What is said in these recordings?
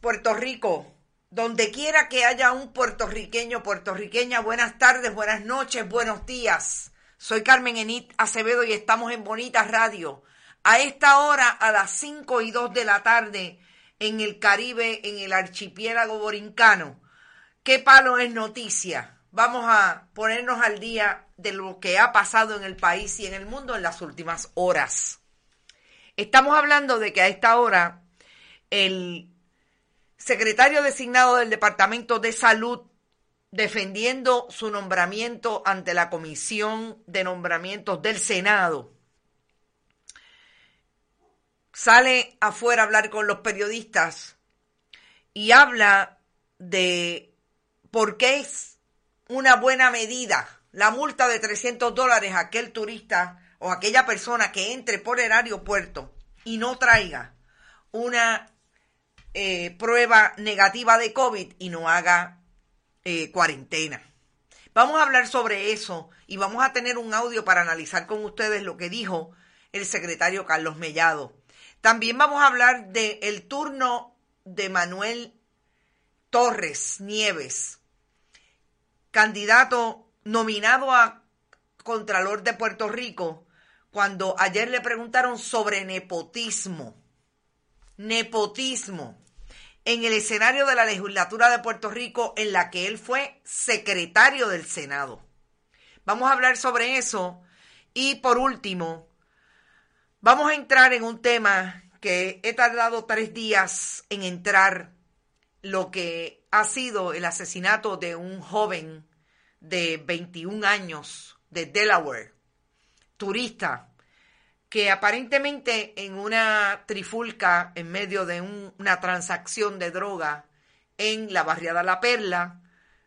Puerto Rico. Donde quiera que haya un puertorriqueño, puertorriqueña, buenas tardes, buenas noches, buenos días. Soy Carmen Enit Acevedo y estamos en Bonita Radio. A esta hora, a las 5 y 2 de la tarde, en el Caribe, en el archipiélago borincano. ¿Qué palo es noticia? Vamos a ponernos al día de lo que ha pasado en el país y en el mundo en las últimas horas. Estamos hablando de que a esta hora el secretario designado del Departamento de Salud defendiendo su nombramiento ante la Comisión de Nombramientos del Senado. Sale afuera a hablar con los periodistas y habla de por qué es una buena medida la multa de 300 dólares a aquel turista o aquella persona que entre por el aeropuerto y no traiga una eh, prueba negativa de COVID y no haga eh, cuarentena. Vamos a hablar sobre eso y vamos a tener un audio para analizar con ustedes lo que dijo el secretario Carlos Mellado. También vamos a hablar del el turno de Manuel Torres Nieves, candidato nominado a Contralor de Puerto Rico, cuando ayer le preguntaron sobre nepotismo. Nepotismo en el escenario de la legislatura de Puerto Rico en la que él fue secretario del Senado. Vamos a hablar sobre eso y por último, vamos a entrar en un tema que he tardado tres días en entrar, lo que ha sido el asesinato de un joven de 21 años de Delaware, turista, que aparentemente en una trifulca en medio de una transacción de droga en la barriada La Perla,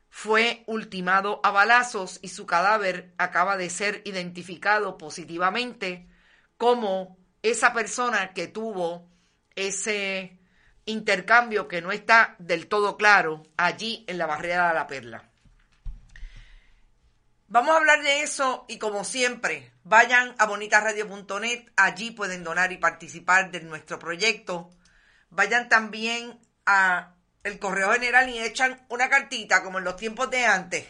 fue ultimado a balazos y su cadáver acaba de ser identificado positivamente como esa persona que tuvo ese intercambio que no está del todo claro allí en la barriada de La Perla. Vamos a hablar de eso y como siempre, vayan a bonitasradio.net, allí pueden donar y participar de nuestro proyecto. Vayan también a el correo general y echan una cartita como en los tiempos de antes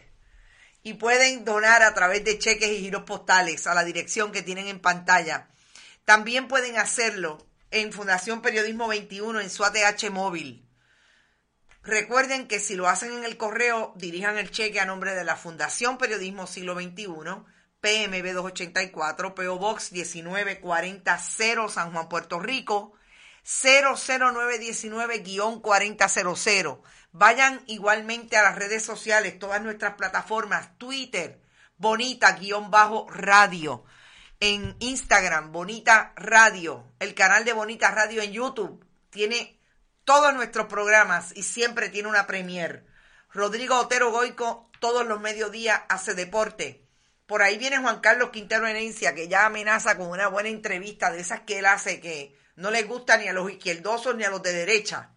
y pueden donar a través de cheques y giros postales a la dirección que tienen en pantalla. También pueden hacerlo en Fundación Periodismo 21 en su ATH móvil. Recuerden que si lo hacen en el correo, dirijan el cheque a nombre de la Fundación Periodismo Siglo XXI, PMB 284, PO Box 1940 San Juan, Puerto Rico, 00919-4000. Vayan igualmente a las redes sociales, todas nuestras plataformas, Twitter, Bonita-Radio, en Instagram, Bonita Radio, el canal de Bonita Radio en YouTube, tiene todos nuestros programas y siempre tiene una premier. Rodrigo Otero Goico todos los mediodías hace deporte. Por ahí viene Juan Carlos Quintero Herencia, que ya amenaza con una buena entrevista de esas que él hace que no le gusta ni a los izquierdosos ni a los de derecha.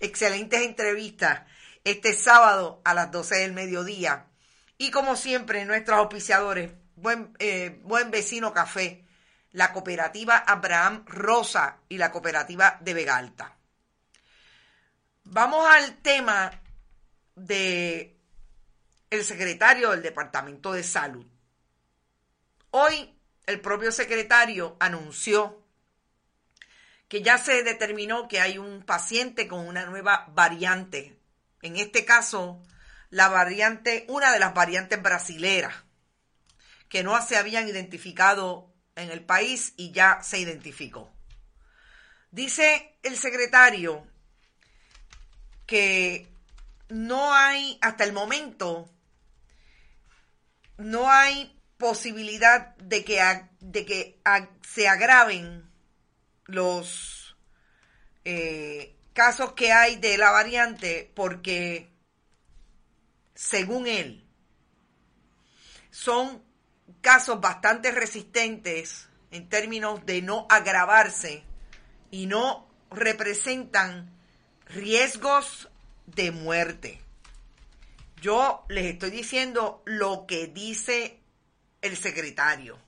Excelentes entrevistas este sábado a las 12 del mediodía. Y como siempre, nuestros auspiciadores, buen, eh, buen vecino café, la cooperativa Abraham Rosa y la cooperativa de Vega Alta. Vamos al tema de el secretario del Departamento de Salud. Hoy el propio secretario anunció que ya se determinó que hay un paciente con una nueva variante. En este caso, la variante, una de las variantes brasileras, que no se habían identificado en el país y ya se identificó. Dice el secretario que no hay, hasta el momento, no hay posibilidad de que, de que se agraven los eh, casos que hay de la variante porque, según él, son casos bastante resistentes en términos de no agravarse y no representan riesgos de muerte. Yo les estoy diciendo lo que dice el secretario.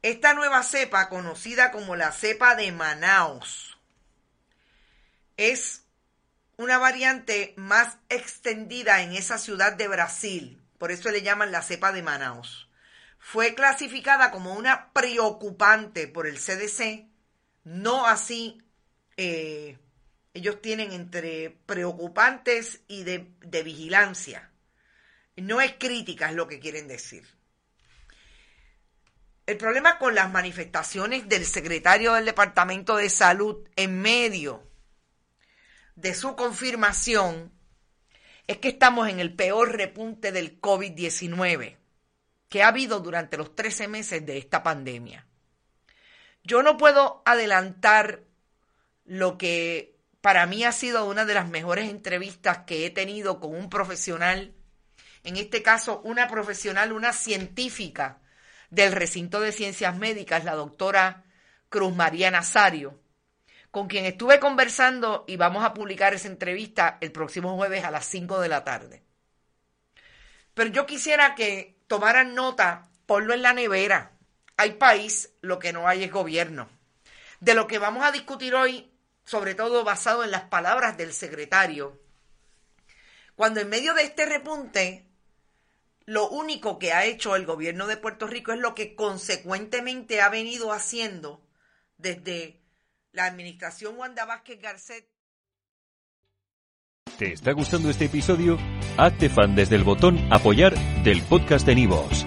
Esta nueva cepa, conocida como la cepa de Manaus, es una variante más extendida en esa ciudad de Brasil, por eso le llaman la cepa de Manaus. Fue clasificada como una preocupante por el CDC, no así, eh, ellos tienen entre preocupantes y de, vigilancia. No es crítica, es lo que quieren decir. El problema con las manifestaciones del secretario del Departamento de Salud en medio de su confirmación es que estamos en el peor repunte del COVID-19 que ha habido durante los 13 meses de esta pandemia. Yo no puedo adelantar lo que para mí ha sido una de las mejores entrevistas que he tenido con un profesional, en este caso una profesional, una científica del recinto de ciencias médicas, la doctora Cruz María Nazario, con quien estuve conversando y vamos a publicar esa entrevista el próximo jueves a las 5 de la tarde. Pero yo quisiera que tomaran nota, ponlo en la nevera. Hay país, lo que no hay es gobierno. De lo que vamos a discutir hoy, sobre todo basado en las palabras del secretario, cuando en medio de este repunte, lo único que ha hecho el gobierno de Puerto Rico es lo que consecuentemente ha venido haciendo desde la administración Wanda Vázquez Garcet. ¿Te está gustando este episodio? Hazte fan desde el botón Apoyar del podcast de Nivos.